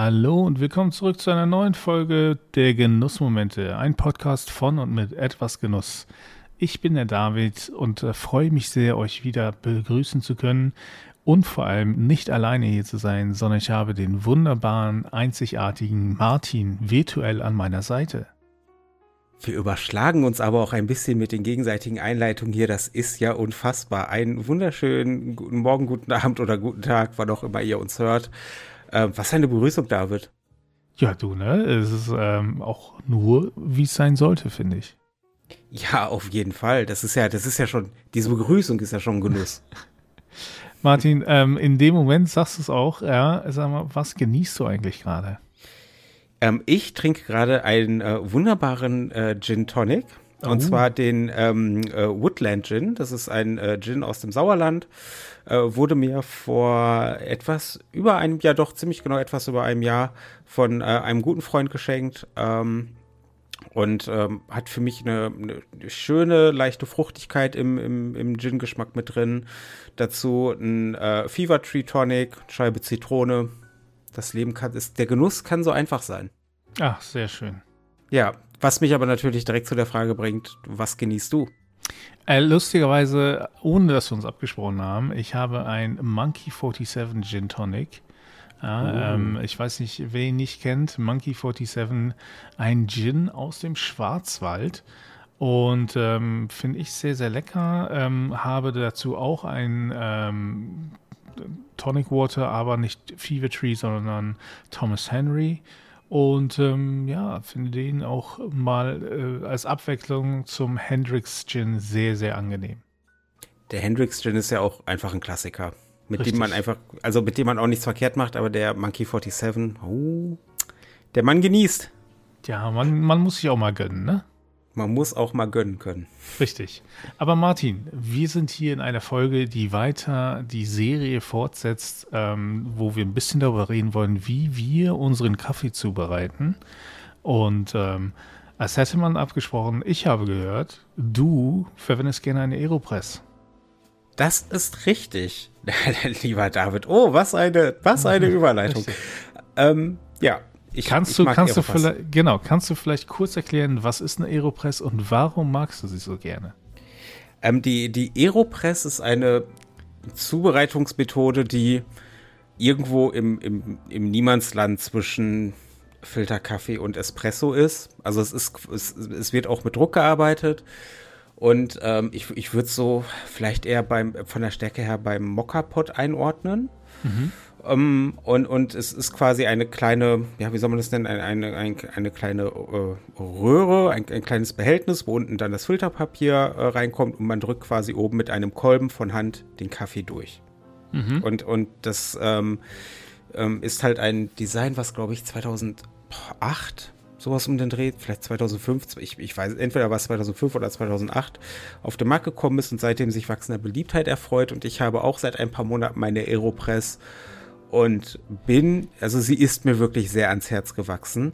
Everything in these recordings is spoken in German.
Hallo und willkommen zurück zu einer neuen Folge der Genussmomente, ein Podcast von und mit etwas Genuss. Ich bin der David und äh, freue mich sehr, euch wieder begrüßen zu können und vor allem nicht alleine hier zu sein, sondern ich habe den wunderbaren, einzigartigen Martin virtuell an meiner Seite. Wir überschlagen uns aber auch ein bisschen mit den gegenseitigen Einleitungen hier. Das ist ja unfassbar. Einen wunderschönen guten Morgen, guten Abend oder guten Tag, wann auch immer ihr uns hört. Äh, was eine Begrüßung, David. Ja, du, ne? Es ist ähm, auch nur, wie es sein sollte, finde ich. Ja, auf jeden Fall. Das ist ja, das ist ja schon, diese Begrüßung ist ja schon ein Genuss. Martin, ähm, in dem Moment sagst du es auch, ja, sag mal, was genießt du eigentlich gerade? Ähm, ich trinke gerade einen äh, wunderbaren äh, Gin Tonic. Oh. Und zwar den ähm, äh, Woodland Gin. Das ist ein äh, Gin aus dem Sauerland. Äh, wurde mir vor etwas über einem Jahr, doch ziemlich genau etwas über einem Jahr von äh, einem guten Freund geschenkt. Ähm, und ähm, hat für mich eine, eine, schöne, leichte Fruchtigkeit im, im, im Gin-Geschmack mit drin. Dazu ein äh, Fever Tree Tonic, Scheibe Zitrone. Das Leben kann, ist, der Genuss kann so einfach sein. Ach, sehr schön. Ja, was mich aber natürlich direkt zu der Frage bringt, was genießt du? Äh, lustigerweise, ohne dass wir uns abgesprochen haben, ich habe ein Monkey 47 Gin Tonic ja, oh. ähm, ich weiß nicht, wer ihn nicht kennt, Monkey 47, ein Gin aus dem Schwarzwald. Und ähm, finde ich sehr, sehr lecker. Ähm, habe dazu auch ein ähm, Tonic Water, aber nicht Fever Tree, sondern Thomas Henry. Und ähm, ja, finde den auch mal äh, als Abwechslung zum Hendrix Gin sehr, sehr angenehm. Der Hendrix Gin ist ja auch einfach ein Klassiker mit Richtig. dem man einfach, also mit dem man auch nichts verkehrt macht, aber der Monkey 47, oh, der Mann genießt. Ja, man, man muss sich auch mal gönnen, ne? Man muss auch mal gönnen können. Richtig. Aber Martin, wir sind hier in einer Folge, die weiter die Serie fortsetzt, ähm, wo wir ein bisschen darüber reden wollen, wie wir unseren Kaffee zubereiten. Und ähm, als hätte man abgesprochen, ich habe gehört, du verwendest gerne eine Aeropress. Das ist richtig, lieber David. Oh, was eine, was eine Überleitung. Ähm, ja, ich, kannst ich du, kannst du vielleicht, genau, kannst du vielleicht kurz erklären, was ist eine Aeropress und warum magst du sie so gerne? Ähm, die, die Aeropress ist eine Zubereitungsmethode, die irgendwo im, im, im Niemandsland zwischen Filterkaffee und Espresso ist. Also es ist, es, es wird auch mit Druck gearbeitet. Und ähm, ich, ich würde so vielleicht eher beim, von der Stärke her beim Mokka-Pot einordnen. Mhm. Um, ähm, und, und es ist quasi eine kleine, ja, wie soll man das nennen, eine, eine, eine, eine kleine äh, Röhre, ein, ein, kleines Behältnis, wo unten dann das Filterpapier äh, reinkommt und man drückt quasi oben mit einem Kolben von Hand den Kaffee durch. Mhm. Und, und das ähm, ähm, ist halt ein Design, was glaube ich 2008 sowas um den Dreh, vielleicht 2005, ich, ich weiß, entweder war es 2005 oder 2008, auf den Markt gekommen ist und seitdem sich wachsender Beliebtheit erfreut. Und ich habe auch seit ein paar Monaten meine Aeropress und bin, also sie ist mir wirklich sehr ans Herz gewachsen.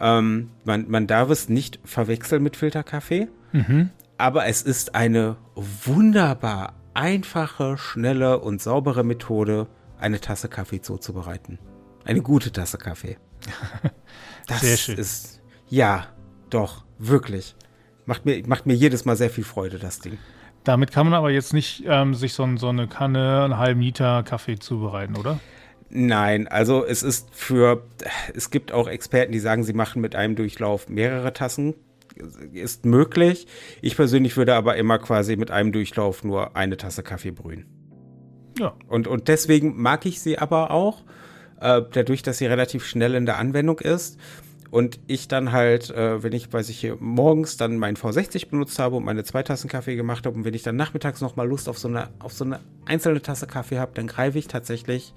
Ähm, man, man darf es nicht verwechseln mit Filterkaffee, mhm. aber es ist eine wunderbar einfache, schnelle und saubere Methode, eine Tasse Kaffee zuzubereiten. Eine gute Tasse Kaffee. Das sehr schön. ist, ja, doch, wirklich. Macht mir, macht mir jedes Mal sehr viel Freude, das Ding. Damit kann man aber jetzt nicht ähm, sich so, so eine Kanne, einen halben Liter Kaffee zubereiten, oder? Nein, also es ist für, es gibt auch Experten, die sagen, sie machen mit einem Durchlauf mehrere Tassen. Ist möglich. Ich persönlich würde aber immer quasi mit einem Durchlauf nur eine Tasse Kaffee brühen. Ja. Und, und deswegen mag ich sie aber auch äh, dadurch, dass sie relativ schnell in der Anwendung ist. Und ich dann halt, äh, wenn ich, weiß ich, hier morgens dann meinen V60 benutzt habe und meine zwei Tassen Kaffee gemacht habe und wenn ich dann nachmittags nochmal Lust auf so eine, auf so eine einzelne Tasse Kaffee habe, dann greife ich tatsächlich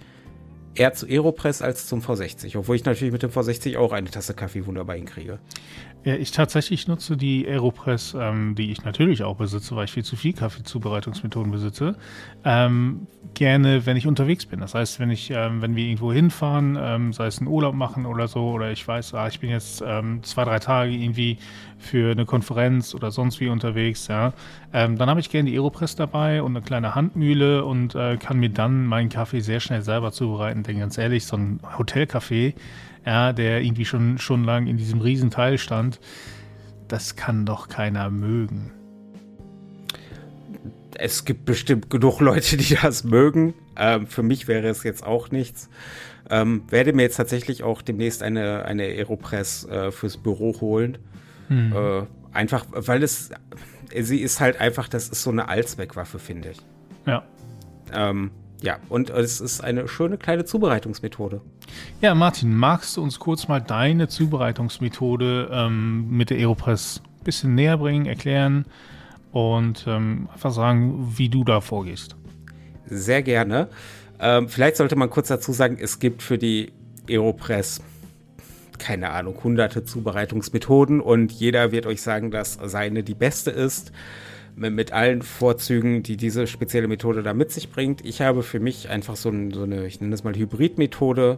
eher zu Aeropress als zum V60, obwohl ich natürlich mit dem V60 auch eine Tasse Kaffee wunderbar hinkriege. Ja, ich tatsächlich nutze die Aeropress, ähm, die ich natürlich auch besitze, weil ich viel zu viel Kaffeezubereitungsmethoden besitze, ähm, gerne, wenn ich unterwegs bin. Das heißt, wenn ich, ähm, wenn wir irgendwo hinfahren, ähm, sei es einen Urlaub machen oder so, oder ich weiß, ah, ich bin jetzt ähm, zwei, drei Tage irgendwie für eine Konferenz oder sonst wie unterwegs, ja, ähm, dann habe ich gerne die Aeropress dabei und eine kleine Handmühle und äh, kann mir dann meinen Kaffee sehr schnell selber zubereiten. Denn ganz ehrlich, so ein Hotelkaffee, ja, der irgendwie schon, schon lang in diesem Riesenteil stand, das kann doch keiner mögen. Es gibt bestimmt genug Leute, die das mögen. Ähm, für mich wäre es jetzt auch nichts. Ähm, werde mir jetzt tatsächlich auch demnächst eine, eine Aeropress äh, fürs Büro holen. Hm. Äh, einfach, weil es, sie ist halt einfach, das ist so eine Allzweckwaffe, finde ich. Ja. Ähm, ja, und es ist eine schöne kleine Zubereitungsmethode. Ja, Martin, magst du uns kurz mal deine Zubereitungsmethode ähm, mit der Aeropress ein bisschen näher bringen, erklären und ähm, einfach sagen, wie du da vorgehst? Sehr gerne. Ähm, vielleicht sollte man kurz dazu sagen, es gibt für die Aeropress keine Ahnung, hunderte Zubereitungsmethoden und jeder wird euch sagen, dass seine die beste ist mit allen Vorzügen, die diese spezielle Methode da mit sich bringt. Ich habe für mich einfach so, ein, so eine, ich nenne das mal Hybrid-Methode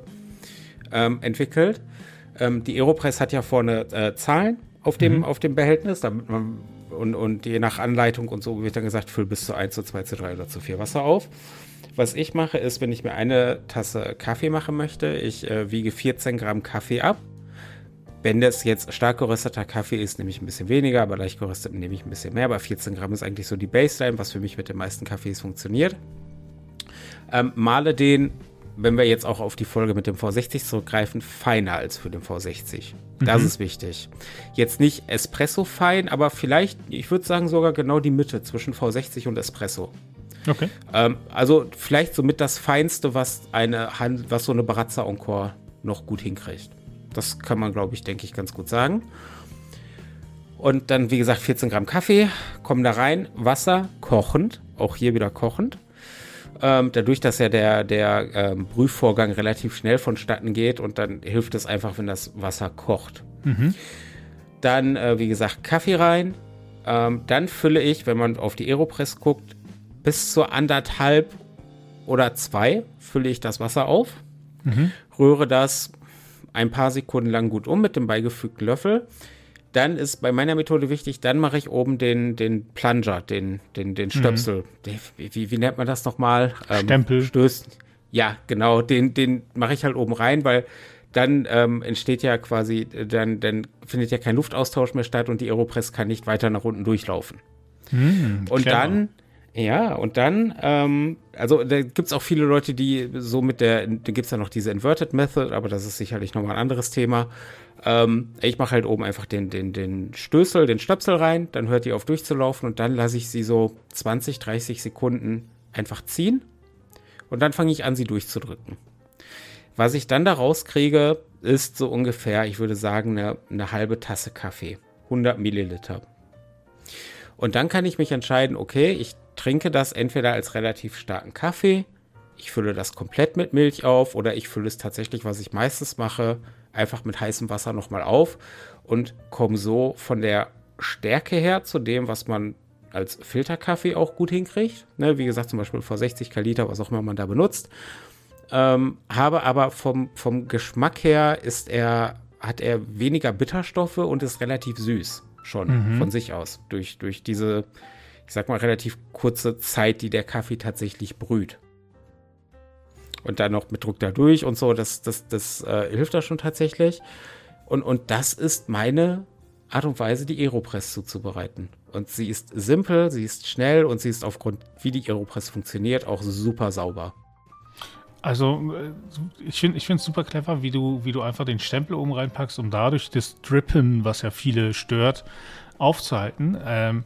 ähm, entwickelt. Ähm, die Aeropress hat ja vorne äh, Zahlen auf dem, mhm. auf dem Behältnis, damit man und, und je nach Anleitung und so wird dann gesagt, füll bis zu 1 zu 2 zu 3 oder zu 4 Wasser auf. Was ich mache, ist, wenn ich mir eine Tasse Kaffee machen möchte, ich äh, wiege 14 Gramm Kaffee ab wenn das jetzt stark gerösteter Kaffee ist, nehme ich ein bisschen weniger, aber leicht geröstet nehme ich ein bisschen mehr. Aber 14 Gramm ist eigentlich so die Baseline, was für mich mit den meisten Kaffees funktioniert. Ähm, male den, wenn wir jetzt auch auf die Folge mit dem V60 zurückgreifen, feiner als für den V60. Das mhm. ist wichtig. Jetzt nicht Espresso fein, aber vielleicht, ich würde sagen sogar genau die Mitte zwischen V60 und Espresso. Okay. Ähm, also vielleicht somit das Feinste, was eine was so eine Barazza Encore noch gut hinkriegt. Das kann man, glaube ich, denke ich, ganz gut sagen. Und dann, wie gesagt, 14 Gramm Kaffee kommen da rein, Wasser kochend, auch hier wieder kochend. Ähm, dadurch, dass ja der, der ähm, Brühvorgang relativ schnell vonstatten geht und dann hilft es einfach, wenn das Wasser kocht. Mhm. Dann, äh, wie gesagt, Kaffee rein. Ähm, dann fülle ich, wenn man auf die Aeropress guckt, bis zu anderthalb oder zwei fülle ich das Wasser auf, mhm. rühre das ein paar Sekunden lang gut um mit dem beigefügten Löffel. Dann ist bei meiner Methode wichtig, dann mache ich oben den, den Plunger, den, den, den Stöpsel. Mhm. Wie, wie, wie, nennt man das nochmal? Ähm, Stempel. Stößt. Ja, genau, den, den mache ich halt oben rein, weil dann ähm, entsteht ja quasi, dann, dann findet ja kein Luftaustausch mehr statt und die Aeropress kann nicht weiter nach unten durchlaufen. Mhm, und clever. dann ja, und dann, ähm, also da gibt es auch viele Leute, die so mit der, da gibt es ja noch diese Inverted Method, aber das ist sicherlich nochmal ein anderes Thema. Ähm, ich mache halt oben einfach den, den, den Stößel, den Stöpsel rein, dann hört die auf durchzulaufen und dann lasse ich sie so 20, 30 Sekunden einfach ziehen und dann fange ich an, sie durchzudrücken. Was ich dann daraus kriege, ist so ungefähr, ich würde sagen, eine, eine halbe Tasse Kaffee. 100 Milliliter. Und dann kann ich mich entscheiden, okay, ich trinke das entweder als relativ starken Kaffee, ich fülle das komplett mit Milch auf oder ich fülle es tatsächlich, was ich meistens mache, einfach mit heißem Wasser nochmal auf und komme so von der Stärke her zu dem, was man als Filterkaffee auch gut hinkriegt. Ne, wie gesagt, zum Beispiel vor 60 Kaliter, was auch immer man da benutzt. Ähm, habe aber vom, vom Geschmack her ist er, hat er weniger Bitterstoffe und ist relativ süß schon mhm. von sich aus. Durch, durch diese ich sag mal, relativ kurze Zeit, die der Kaffee tatsächlich brüht. Und dann noch mit Druck dadurch und so, das, das, das äh, hilft da schon tatsächlich. Und, und das ist meine Art und Weise, die Aeropress zuzubereiten. Und sie ist simpel, sie ist schnell und sie ist aufgrund, wie die Aeropress funktioniert, auch super sauber. Also, äh, ich finde es super clever, wie du, wie du einfach den Stempel oben reinpackst, um dadurch das Drippen, was ja viele stört, aufzuhalten. Ähm,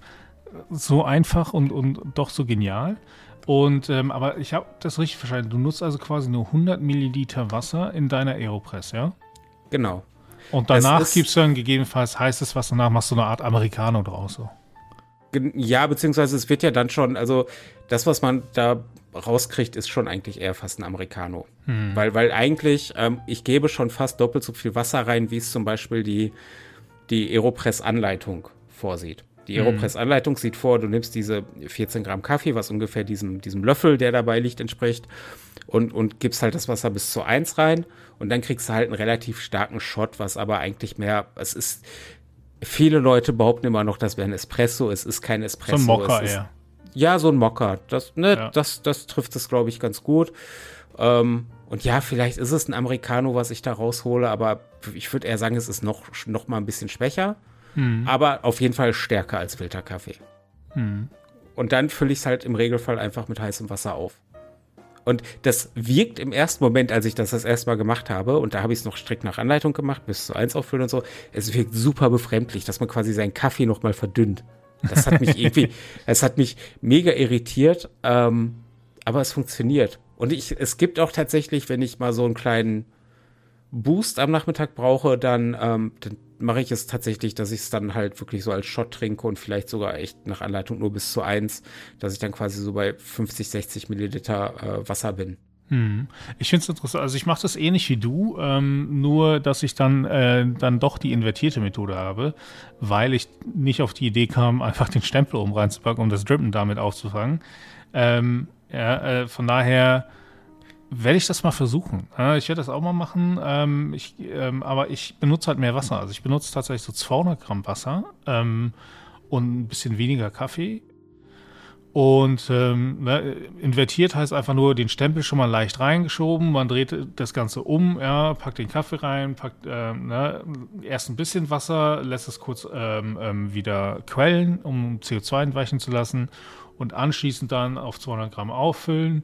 so einfach und, und doch so genial. Und ähm, aber ich habe das richtig verstanden. Du nutzt also quasi nur 100 Milliliter Wasser in deiner Aeropress, ja? Genau. Und danach gibst du dann gegebenenfalls heißes Wasser nach, machst du eine Art Americano draus. So. Ja, beziehungsweise es wird ja dann schon, also das, was man da rauskriegt, ist schon eigentlich eher fast ein Americano. Hm. Weil, weil eigentlich, ähm, ich gebe schon fast doppelt so viel Wasser rein, wie es zum Beispiel die die Aeropress-Anleitung vorsieht. Die mhm. Aeropress-Anleitung sieht vor, du nimmst diese 14 Gramm Kaffee, was ungefähr diesem, diesem Löffel, der dabei liegt, entspricht, und, und gibst halt das Wasser bis zu 1 rein. Und dann kriegst du halt einen relativ starken Shot, was aber eigentlich mehr, es ist, viele Leute behaupten immer noch, das wäre ein Espresso. Es ist kein Espresso. So ein Mokka, ist, ja. Ja, so ein Mokka. Das, ne, ja. das, das trifft es, glaube ich, ganz gut. Ähm, und ja, vielleicht ist es ein Americano, was ich da raushole, aber ich würde eher sagen, es ist noch, noch mal ein bisschen schwächer. Hm. Aber auf jeden Fall stärker als Filterkaffee. Hm. Und dann fülle ich es halt im Regelfall einfach mit heißem Wasser auf. Und das wirkt im ersten Moment, als ich das das erste Mal gemacht habe, und da habe ich es noch strikt nach Anleitung gemacht, bis zu eins auffüllen und so, es wirkt super befremdlich, dass man quasi seinen Kaffee noch mal verdünnt. Das hat mich irgendwie, es hat mich mega irritiert, ähm, aber es funktioniert. Und ich, es gibt auch tatsächlich, wenn ich mal so einen kleinen Boost am Nachmittag brauche, dann, ähm, dann mache ich es tatsächlich, dass ich es dann halt wirklich so als Shot trinke und vielleicht sogar echt nach Anleitung nur bis zu eins, dass ich dann quasi so bei 50, 60 Milliliter äh, Wasser bin. Hm. Ich finde es interessant. Also ich mache das ähnlich wie du, ähm, nur dass ich dann äh, dann doch die invertierte Methode habe, weil ich nicht auf die Idee kam, einfach den Stempel oben reinzupacken, um das Drippen damit aufzufangen. Ähm, ja, äh, von daher werde ich das mal versuchen. ich werde das auch mal machen, ähm, ich, ähm, aber ich benutze halt mehr Wasser. Also ich benutze tatsächlich so 200 Gramm Wasser ähm, und ein bisschen weniger Kaffee. Und ähm, ne, invertiert heißt einfach nur den Stempel schon mal leicht reingeschoben. Man dreht das Ganze um, ja, packt den Kaffee rein, packt ähm, ne, erst ein bisschen Wasser, lässt es kurz ähm, ähm wieder quellen, um CO2 entweichen zu lassen und anschließend dann auf 200 Gramm auffüllen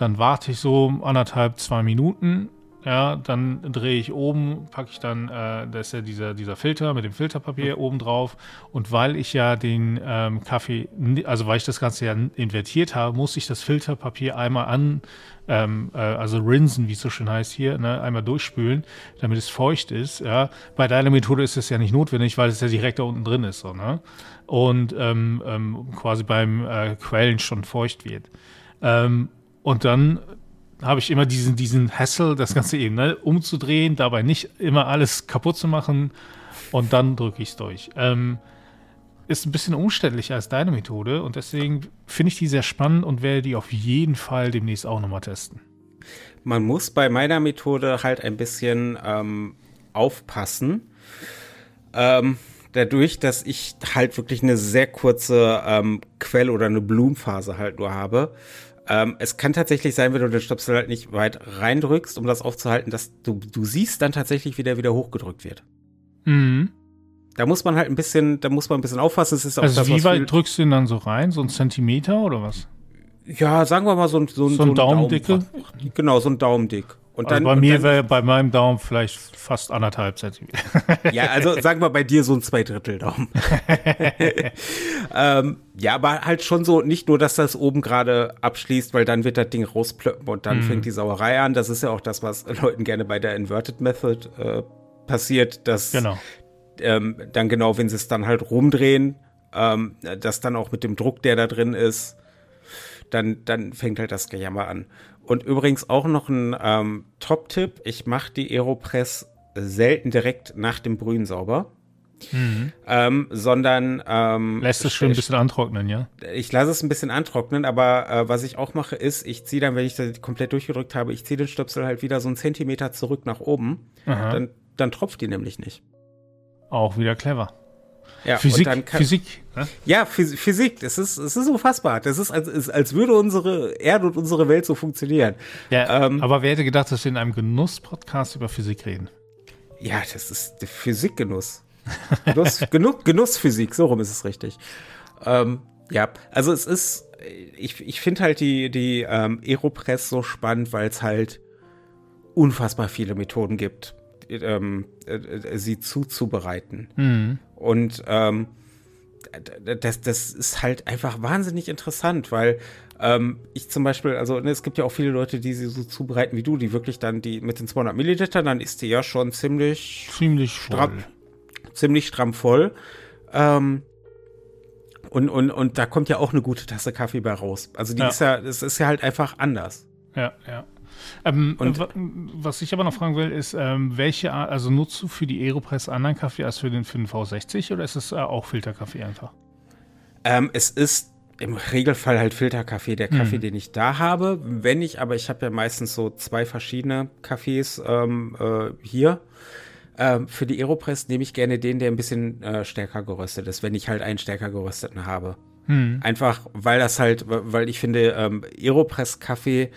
dann warte ich so anderthalb, zwei Minuten. Ja, dann drehe ich oben, packe ich dann, äh, da ist ja dieser, dieser Filter mit dem Filterpapier mhm. oben drauf. Und weil ich ja den ähm, Kaffee, also weil ich das Ganze ja invertiert habe, muss ich das Filterpapier einmal an, ähm, äh, also rinsen, wie es so schön heißt hier, ne, einmal durchspülen, damit es feucht ist. Ja. Bei deiner Methode ist das ja nicht notwendig, weil es ja direkt da unten drin ist. So, ne? Und ähm, ähm, quasi beim äh, Quellen schon feucht wird. Ähm, und dann habe ich immer diesen, diesen Hassel, das Ganze eben ne, umzudrehen, dabei nicht immer alles kaputt zu machen und dann drücke ich es durch. Ähm, ist ein bisschen umständlicher als deine Methode und deswegen finde ich die sehr spannend und werde die auf jeden Fall demnächst auch nochmal testen. Man muss bei meiner Methode halt ein bisschen ähm, aufpassen. Ähm, dadurch, dass ich halt wirklich eine sehr kurze ähm, Quell- oder eine Blumenphase halt nur habe, ähm, es kann tatsächlich sein, wenn du den Stöpsel halt nicht weit reindrückst, um das aufzuhalten, dass du, du siehst dann tatsächlich, wie der wieder hochgedrückt wird. Mhm. Da muss man halt ein bisschen, da muss man ein bisschen aufpassen. Es ist auch also das, wie weit drückst du ihn dann so rein? So ein Zentimeter oder was? Ja, sagen wir mal so ein, so ein, so ein Daumendicke. Genau, so ein Daumendick. Und also dann, bei mir wäre bei meinem Daumen vielleicht fast anderthalb Zentimeter. ja, also sagen wir bei dir so ein Zweidrittel Daumen. ähm, ja, aber halt schon so, nicht nur, dass das oben gerade abschließt, weil dann wird das Ding rausplöppen und dann mhm. fängt die Sauerei an. Das ist ja auch das, was Leuten gerne bei der Inverted Method äh, passiert, dass genau. Ähm, dann genau, wenn sie es dann halt rumdrehen, ähm, dass dann auch mit dem Druck, der da drin ist, dann, dann fängt halt das Gejammer an. Und übrigens auch noch ein ähm, Top-Tipp. Ich mache die Aeropress selten direkt nach dem Brühen sauber. Mhm. Ähm, sondern ähm, lässt es schon ein bisschen antrocknen, ja? Ich lasse es ein bisschen antrocknen, aber äh, was ich auch mache, ist, ich ziehe dann, wenn ich das komplett durchgedrückt habe, ich ziehe den Stöpsel halt wieder so einen Zentimeter zurück nach oben. Dann, dann tropft die nämlich nicht. Auch wieder clever. Ja, Physik, kann, Physik. Ne? Ja, Physik. Das ist, es ist unfassbar. Das ist als, ist, als würde unsere Erde und unsere Welt so funktionieren. Ja, ähm, aber wer hätte gedacht, dass wir in einem Genuss-Podcast über Physik reden? Ja, das ist der Physikgenuss. Genuss, Genuss, Genussphysik, so rum ist es richtig. Ähm, ja, also es ist, ich, ich finde halt die, die ähm, Aeropress so spannend, weil es halt unfassbar viele Methoden gibt, ähm, äh, sie zuzubereiten. Mhm. Und ähm, das, das ist halt einfach wahnsinnig interessant, weil ähm, ich zum Beispiel, also ne, es gibt ja auch viele Leute, die sie so zubereiten wie du, die wirklich dann die mit den 200 Millilitern, dann ist die ja schon ziemlich ziemlich stramm, voll. ziemlich stramm voll. Ähm, und, und, und da kommt ja auch eine gute Tasse Kaffee bei raus. Also die ja. ist ja, das ist ja halt einfach anders. Ja, ja. Ähm, und, was ich aber noch fragen will, ist, ähm, welche Art, also nutzt du für die Aeropress anderen Kaffee als für den, für den V60 oder ist es äh, auch Filterkaffee einfach? Ähm, es ist im Regelfall halt Filterkaffee, der Kaffee, mhm. den ich da habe. Wenn ich, aber ich habe ja meistens so zwei verschiedene Kaffees ähm, äh, hier. Ähm, für die Aeropress nehme ich gerne den, der ein bisschen äh, stärker geröstet ist, wenn ich halt einen stärker gerösteten habe. Mhm. Einfach, weil das halt, weil ich finde, ähm, Aeropress-Kaffee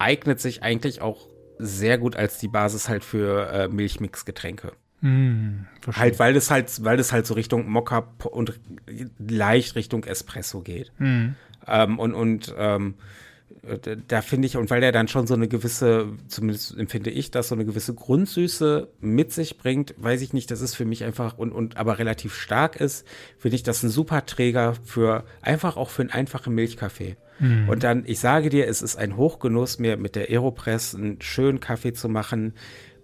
eignet sich eigentlich auch sehr gut als die Basis halt für äh, Milchmix-Getränke. Mm, halt, weil das halt, weil das halt so Richtung Mokka und leicht Richtung Espresso geht. Mm. Ähm, und und ähm, da finde ich, und weil der dann schon so eine gewisse, zumindest empfinde ich das, so eine gewisse Grundsüße mit sich bringt, weiß ich nicht, das ist für mich einfach und, und aber relativ stark ist, finde ich das ein super Träger für einfach auch für einen einfachen Milchkaffee. Mhm. Und dann, ich sage dir, es ist ein Hochgenuss, mir mit der Aeropress einen schönen Kaffee zu machen,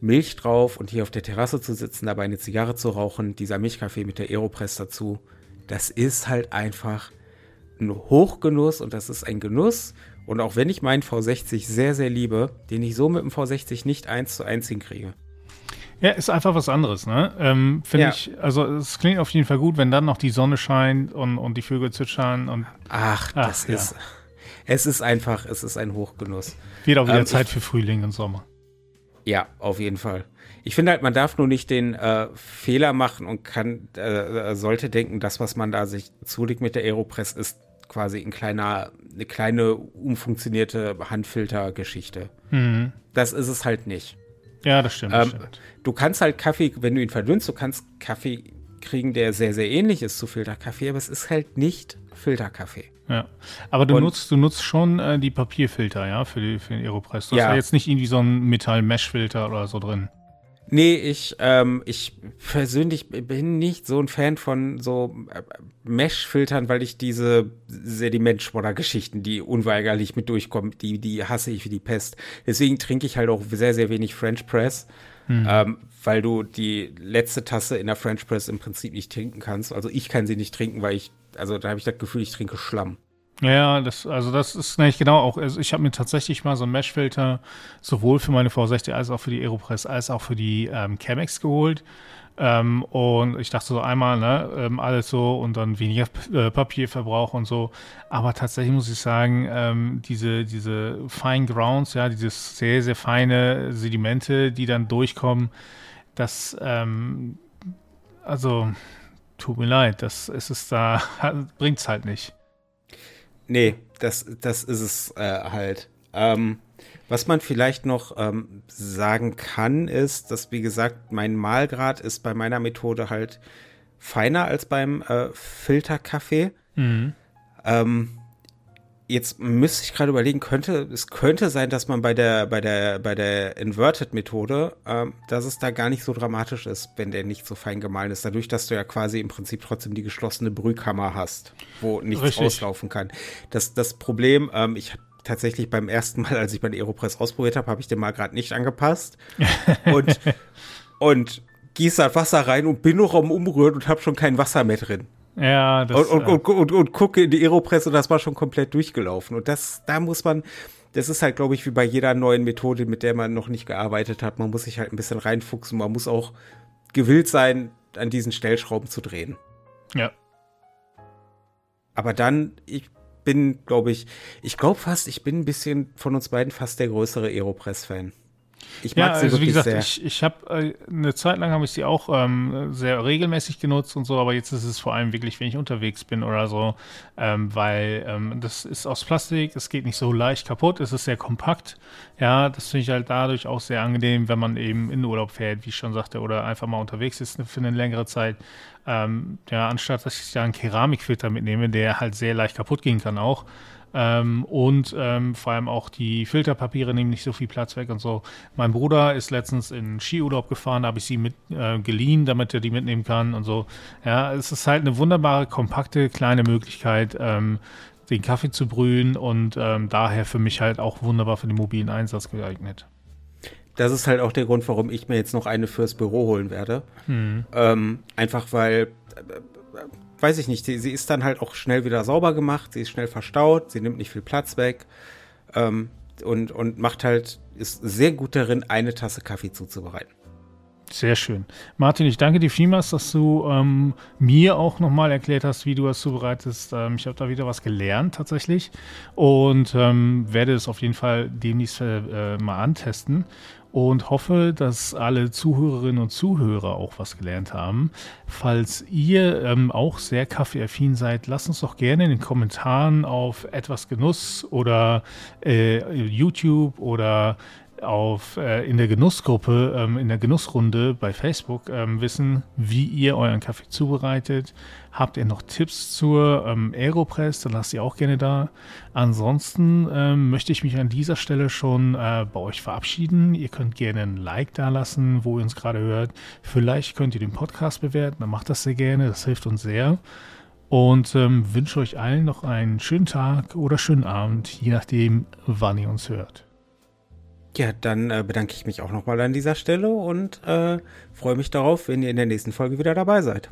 Milch drauf und hier auf der Terrasse zu sitzen, dabei eine Zigarre zu rauchen, dieser Milchkaffee mit der Aeropress dazu. Das ist halt einfach ein Hochgenuss und das ist ein Genuss. Und auch wenn ich meinen V60 sehr, sehr liebe, den ich so mit dem V60 nicht eins zu eins hinkriege. Ja, ist einfach was anderes, ne? Ähm, Finde ja. ich, also es klingt auf jeden Fall gut, wenn dann noch die Sonne scheint und, und die Vögel zwitschern und. Ach, ach das ja. Es ist einfach, es ist ein Hochgenuss. Wird auch wieder ähm, Zeit ich, für Frühling und Sommer. Ja, auf jeden Fall. Ich finde halt, man darf nur nicht den äh, Fehler machen und kann, äh, sollte denken, das, was man da sich zulegt mit der Aeropress, ist quasi ein kleiner, eine kleine umfunktionierte Handfilter-Geschichte. Mhm. Das ist es halt nicht. Ja, das stimmt, ähm, das stimmt. Du kannst halt Kaffee, wenn du ihn verdünnst, du kannst Kaffee kriegen, der sehr, sehr ähnlich ist zu Filterkaffee, aber es ist halt nicht Filterkaffee. Ja, aber du nutzt, du nutzt schon äh, die Papierfilter, ja, für, die, für den Aeropress. Du ja. hast ja jetzt nicht irgendwie so einen Metall-Mesh-Filter oder so drin. Nee, ich, ähm, ich persönlich bin nicht so ein Fan von so äh, Mesh-Filtern, weil ich diese Sedimentschmodder-Geschichten, die unweigerlich mit durchkommen, die, die hasse ich wie die Pest. Deswegen trinke ich halt auch sehr, sehr wenig French Press, hm. ähm, weil du die letzte Tasse in der French Press im Prinzip nicht trinken kannst. Also ich kann sie nicht trinken, weil ich also da habe ich das Gefühl, ich trinke Schlamm. Ja, das, also das ist nämlich genau auch, also ich habe mir tatsächlich mal so einen Meshfilter sowohl für meine V60 als auch für die Aeropress als auch für die ähm, Chemex geholt. Ähm, und ich dachte so einmal, ne, ähm, alles so und dann weniger äh, Papierverbrauch und so. Aber tatsächlich muss ich sagen, ähm, diese, diese Fine Grounds, ja, dieses sehr, sehr feine Sedimente, die dann durchkommen, das, ähm, also tut mir leid, das ist es da, bringt es halt nicht. Nee, das, das ist es äh, halt. Ähm, was man vielleicht noch ähm, sagen kann, ist, dass, wie gesagt, mein Mahlgrad ist bei meiner Methode halt feiner als beim äh, Filterkaffee. Mhm. Ähm, Jetzt müsste ich gerade überlegen, könnte, es könnte sein, dass man bei der, bei der, bei der Inverted-Methode, ähm, dass es da gar nicht so dramatisch ist, wenn der nicht so fein gemahlen ist. Dadurch, dass du ja quasi im Prinzip trotzdem die geschlossene Brühkammer hast, wo nichts Richtig. rauslaufen kann. Das, das Problem, ähm, ich habe tatsächlich beim ersten Mal, als ich meine Aeropress ausprobiert habe, habe ich den mal gerade nicht angepasst. und, und gieße halt Wasser rein und bin noch am Umrühren und habe schon kein Wasser mehr drin. Ja, das, und, und, und, und, gucke in die Aeropress und das war schon komplett durchgelaufen. Und das, da muss man, das ist halt, glaube ich, wie bei jeder neuen Methode, mit der man noch nicht gearbeitet hat. Man muss sich halt ein bisschen reinfuchsen. Man muss auch gewillt sein, an diesen Stellschrauben zu drehen. Ja. Aber dann, ich bin, glaube ich, ich glaube fast, ich bin ein bisschen von uns beiden fast der größere Aeropress-Fan. Ich mag ja, sie also wie gesagt, sehr. ich, ich habe äh, eine Zeit lang habe ich sie auch ähm, sehr regelmäßig genutzt und so, aber jetzt ist es vor allem wirklich, wenn ich unterwegs bin oder so, ähm, weil ähm, das ist aus Plastik, es geht nicht so leicht kaputt, es ist sehr kompakt. Ja, das finde ich halt dadurch auch sehr angenehm, wenn man eben in Urlaub fährt, wie ich schon sagte, oder einfach mal unterwegs ist für eine längere Zeit. Ähm, ja, anstatt dass ich da einen Keramikfilter mitnehme, der halt sehr leicht kaputt gehen kann auch. Ähm, und ähm, vor allem auch die Filterpapiere nehmen nicht so viel Platz weg und so. Mein Bruder ist letztens in Skiurlaub gefahren, da habe ich sie mit äh, geliehen, damit er die mitnehmen kann und so. Ja, es ist halt eine wunderbare, kompakte, kleine Möglichkeit, ähm, den Kaffee zu brühen und ähm, daher für mich halt auch wunderbar für den mobilen Einsatz geeignet. Das ist halt auch der Grund, warum ich mir jetzt noch eine fürs Büro holen werde. Hm. Ähm, einfach weil äh, weiß ich nicht, sie, sie, ist dann halt auch schnell wieder sauber gemacht, sie ist schnell verstaut, sie nimmt nicht viel Platz weg. Ähm, und, und macht halt, ist sehr gut darin, eine Tasse Kaffee zuzubereiten. Sehr schön. Martin, ich danke dir vielmals, dass du ähm, mir auch nochmal erklärt hast, wie du das zubereitest. Ähm, ich habe da wieder was gelernt tatsächlich und ähm, werde es auf jeden Fall demnächst äh, mal antesten und hoffe, dass alle Zuhörerinnen und Zuhörer auch was gelernt haben. Falls ihr ähm, auch sehr kaffeeaffin seid, lasst uns doch gerne in den Kommentaren auf etwas Genuss oder äh, YouTube oder auf, äh, in der Genussgruppe, ähm, in der Genussrunde bei Facebook ähm, wissen, wie ihr euren Kaffee zubereitet. Habt ihr noch Tipps zur ähm, Aeropress, dann lasst ihr auch gerne da. Ansonsten ähm, möchte ich mich an dieser Stelle schon äh, bei euch verabschieden. Ihr könnt gerne ein Like da lassen, wo ihr uns gerade hört. Vielleicht könnt ihr den Podcast bewerten, dann macht das sehr gerne, das hilft uns sehr. Und ähm, wünsche euch allen noch einen schönen Tag oder schönen Abend, je nachdem, wann ihr uns hört. Ja, dann äh, bedanke ich mich auch nochmal an dieser Stelle und äh, freue mich darauf, wenn ihr in der nächsten Folge wieder dabei seid.